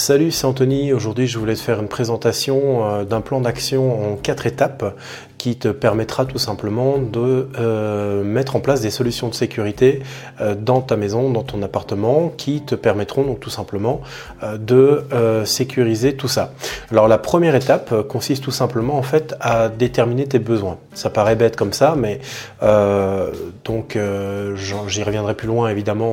Salut, c'est Anthony. Aujourd'hui, je voulais te faire une présentation euh, d'un plan d'action en quatre étapes qui te permettra tout simplement de euh, mettre en place des solutions de sécurité euh, dans ta maison, dans ton appartement, qui te permettront donc tout simplement de sécuriser tout ça. Alors la première étape consiste tout simplement en fait à déterminer tes besoins. Ça paraît bête comme ça, mais donc j'y reviendrai plus loin évidemment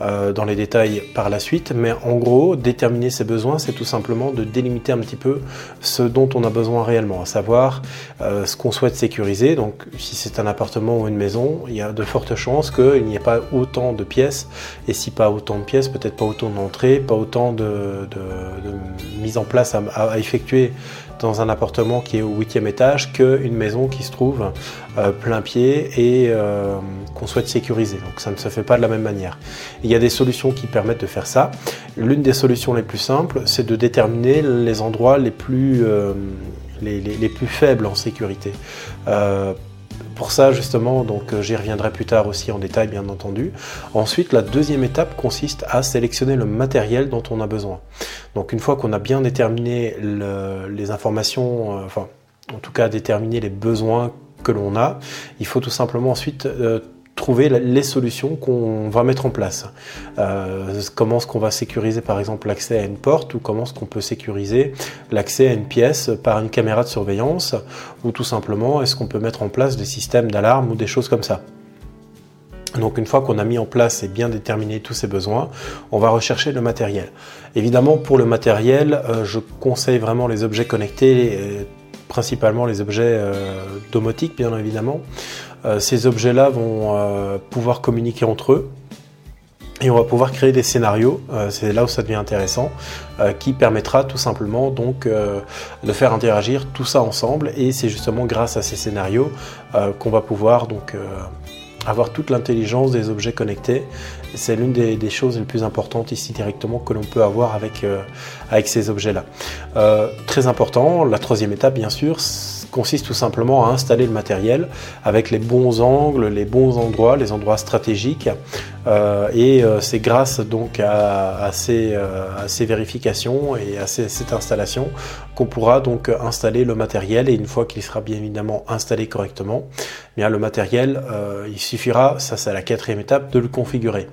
dans les détails par la suite, mais en gros déterminer ses besoins, c'est tout simplement de délimiter un petit peu ce dont on a besoin réellement, à savoir euh, ce qu'on souhaite sécuriser. Donc, si c'est un appartement ou une maison, il y a de fortes chances qu'il n'y ait pas autant de pièces, et si pas autant de pièces, peut-être pas autant d'entrées, pas autant de, mise en place à effectuer dans un appartement qui est au huitième étage qu'une maison qui se trouve euh, plein pied et euh, qu'on souhaite sécuriser. Donc ça ne se fait pas de la même manière. Il y a des solutions qui permettent de faire ça. L'une des solutions les plus simples, c'est de déterminer les endroits les plus, euh, les, plus faibles en sécurité pour ça, justement, donc euh, j'y reviendrai plus tard aussi en détail, bien entendu. Ensuite, la deuxième étape consiste à sélectionner le matériel dont on a besoin. Donc, une fois qu'on a bien déterminé les informations, euh, enfin, en tout cas déterminé les besoins que l'on a, il faut tout simplement ensuite euh, trouver les solutions qu'on va mettre en place. Euh, comment est-ce qu'on va sécuriser par exemple l'accès à une porte ou comment est-ce qu'on peut sécuriser l'accès à une pièce par une caméra de surveillance ou tout simplement est-ce qu'on peut mettre en place des systèmes d'alarme ou des choses comme ça. Donc une fois qu'on a mis en place et bien déterminé tous ces besoins, on va rechercher le matériel. Évidemment pour le matériel, euh, je conseille vraiment les objets connectés, principalement les objets euh, domotiques bien évidemment. Euh, ces objets-là vont euh, pouvoir communiquer entre eux et on va pouvoir créer des scénarios, c'est là où ça devient intéressant, qui permettra tout simplement donc de faire interagir tout ça ensemble et c'est justement grâce à ces scénarios qu'on va pouvoir donc avoir toute l'intelligence des objets connectés. C'est l'une des, choses les plus importantes ici directement que l'on peut avoir avec, avec ces objets-là. très important, la troisième étape bien sûr, consiste tout simplement à installer le matériel avec les bons angles, les bons endroits, les endroits stratégiques. Euh, et euh, c'est grâce donc à, ces, euh, à, ces, vérifications et à cette installation qu'on pourra donc installer le matériel. Et une fois qu'il sera bien évidemment installé correctement, eh bien le matériel, il suffira, ça c'est la quatrième étape, de le configurer.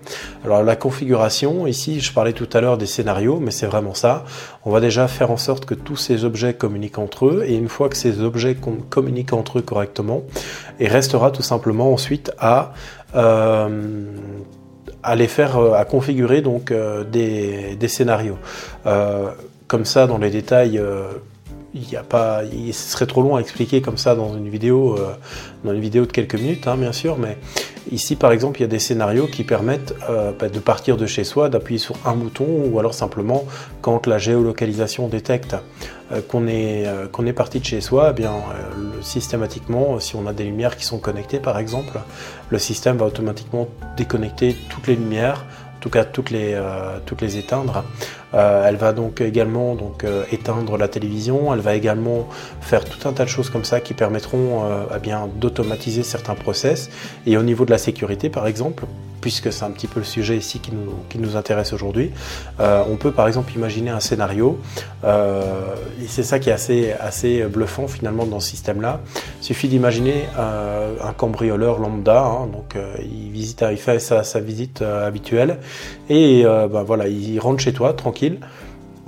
Alors la configuration, ici je parlais tout à l'heure des scénarios, mais c'est vraiment ça. On va déjà faire en sorte que tous ces objets communiquent entre eux. Et une fois que ces objets qu'on communique entre eux correctement et restera tout simplement ensuite à, euh, les faire, euh, à configurer donc euh, des, scénarios. comme ça, dans les détails, il a pas, il serait trop long à expliquer comme ça dans une vidéo, dans une vidéo de quelques minutes, hein, bien sûr, mais Ici, par exemple, il y a des scénarios qui permettent euh, bah, de partir de chez soi, d'appuyer sur un bouton, ou alors simplement quand la géolocalisation détecte euh, qu'on est, euh, qu'on est parti de chez soi, eh bien, systématiquement, si on a des lumières qui sont connectées, par exemple, le système va automatiquement déconnecter toutes les lumières, en tout cas toutes les, toutes les éteindre. Euh, elle va donc également donc, euh, éteindre la télévision, elle va également faire tout un tas de choses comme ça qui permettront euh, eh d'automatiser certains process. Et au niveau de la sécurité par exemple, puisque c'est un petit peu le sujet ici qui nous, intéresse aujourd'hui, on peut par exemple imaginer un scénario, et c'est ça qui est assez, assez bluffant finalement dans ce système-là. Il suffit d'imaginer un cambrioleur lambda, hein, donc il, visite, il fait sa, sa visite habituelle, et ben, voilà, il rentre chez toi tranquille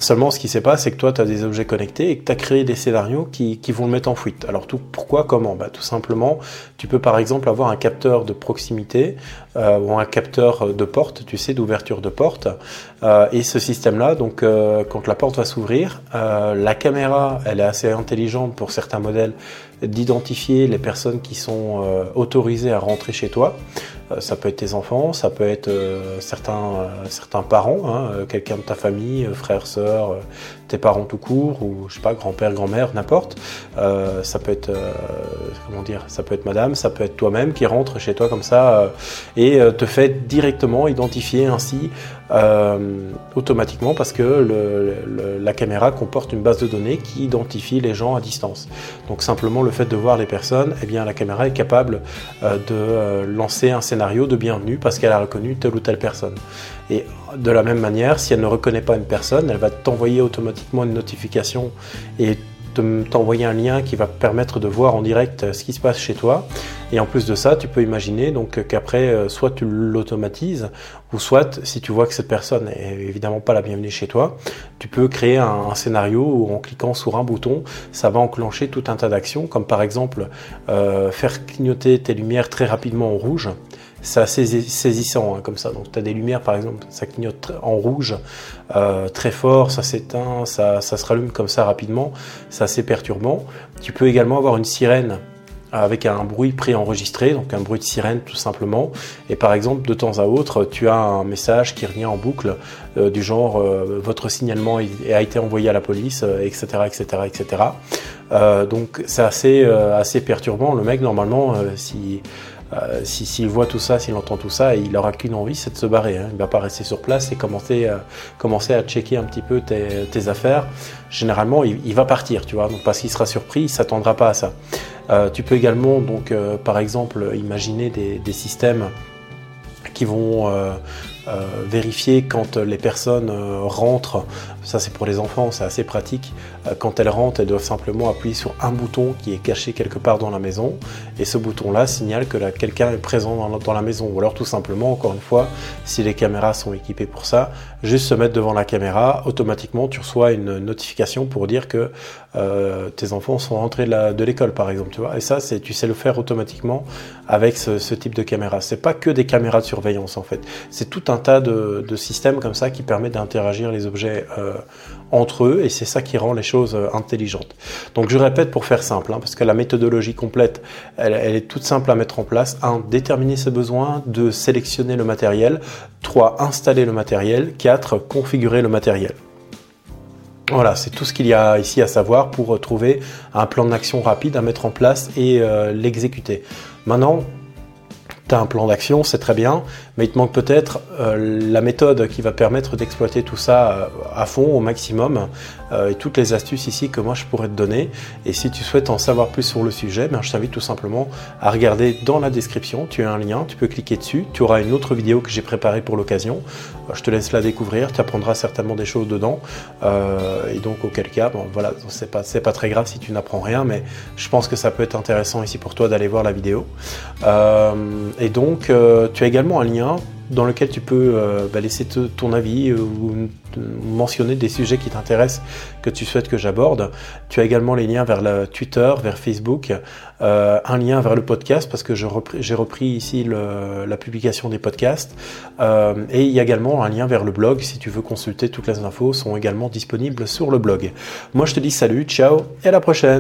Seulement, ce qui s'est passé, c'est que toi, tu as des objets connectés et que tu as créé des scénarios qui, vont le mettre en fuite. Alors, pourquoi Comment? Bah, Tout simplement, tu peux par exemple avoir un capteur de proximité euh, ou un capteur de porte, tu sais, d'ouverture de porte. Euh, et ce système-là, donc, euh, quand la porte va s'ouvrir, la caméra, elle est assez intelligente pour certains modèles d'identifier les personnes qui sont autorisées à rentrer chez toi. Euh, ça peut être tes enfants, ça peut être euh, certains, euh, certains parents, hein, quelqu'un de ta famille, frère, sœur, tes parents tout court, ou je sais pas, grand-père, grand-mère, n'importe. ça peut être, comment dire, ça peut être madame, ça peut être toi-même qui rentre chez toi comme ça et te fait directement identifier ainsi automatiquement parce que la caméra comporte une base de données qui identifie les gens à distance. Donc simplement le fait de voir les personnes, eh bien la caméra est capable de lancer un scénario de bienvenue parce qu'elle a reconnu telle ou telle personne. Et de la même manière, si elle ne reconnaît pas une personne, elle va t'envoyer automatiquement une notification et t'envoyer un lien qui va permettre de voir en direct euh, ce qui se passe chez toi. Et en plus de ça, tu peux imaginer donc qu'après, euh, soit tu l'automatises, ou soit si tu vois que cette personne est évidemment pas la bienvenue chez toi, tu peux créer un, scénario où en cliquant sur un bouton, ça va enclencher tout un tas d'actions, comme par exemple euh, faire clignoter tes lumières très rapidement en rouge c'est assez saisissant hein, comme ça. Donc tu as des lumières par exemple, ça clignote en rouge euh, très fort, ça s'éteint, ça, ça, se rallume comme ça rapidement, c'est assez perturbant. Tu peux également avoir une sirène avec un bruit préenregistré, donc un bruit de sirène tout simplement. Et par exemple, de temps à autre, tu as un message qui revient en boucle euh, du genre euh, votre signalement a été envoyé à la police, etc., etc., etc. donc c'est assez assez perturbant. Le mec normalement, si euh, s'il voit tout ça, s'il entend tout ça, il n'aura qu'une envie, c'est de se barrer. Hein. Il ne va pas rester sur place et commencer, euh, à checker un petit peu tes, affaires. Généralement, il, va partir, tu vois, donc parce qu'il sera surpris, il s'attendra pas à ça. Euh, tu peux également, donc, par exemple, imaginer des, systèmes qui vont vérifier quand les personnes rentrent, ça c'est pour les enfants, c'est assez pratique, euh, quand elles rentrent, elles doivent simplement appuyer sur un bouton qui est caché quelque part dans la maison, et ce bouton-là signale que quelqu'un est présent dans la, maison, ou alors tout simplement, encore une fois, si les caméras sont équipées pour ça, juste se mettre devant la caméra, automatiquement tu reçois une notification pour dire que tes enfants sont rentrés de l'école par exemple, tu vois, et ça tu sais le faire automatiquement avec ce, ce type de caméra. C'est pas que des caméras de surveillance en fait, c'est tout un tas de, systèmes comme ça qui permettent d'interagir les objets euh, entre eux et c'est ça qui rend les choses euh, intelligentes. Donc je répète pour faire simple, hein, parce que la méthodologie complète, elle, est toute simple à mettre en place. 1. Déterminer ses besoins. 2. Sélectionner le matériel. 3. Installer le matériel. 4. Configurer le matériel. Voilà, c'est tout ce qu'il y a ici à savoir pour trouver un plan d'action rapide à mettre en place et euh, l'exécuter. Maintenant, un plan d'action, c'est très bien, mais il te manque peut-être euh, la méthode qui va permettre d'exploiter tout ça euh, à fond, au maximum, euh, et toutes les astuces ici que moi je pourrais te donner. Et si tu souhaites en savoir plus sur le sujet, ben, je t'invite tout simplement à regarder dans la description, tu as un lien, tu peux cliquer dessus, tu auras une autre vidéo que j'ai préparée pour l'occasion. Je te laisse la découvrir, tu apprendras certainement des choses dedans. et donc auquel cas, bon voilà, c'est pas, pas très grave si tu n'apprends rien, mais je pense que ça peut être intéressant ici pour toi d'aller voir la vidéo. Et donc, euh, tu as également un lien dans lequel tu peux euh, bah, laisser ton avis euh, ou mentionner des sujets qui t'intéressent, que tu souhaites que j'aborde. Tu as également les liens vers Twitter, vers Facebook, un lien vers le podcast parce que j'ai repris, ici la publication des podcasts. et il y a également un lien vers le blog si tu veux consulter toutes les infos sont également disponibles sur le blog. Moi je te dis salut, ciao et à la prochaine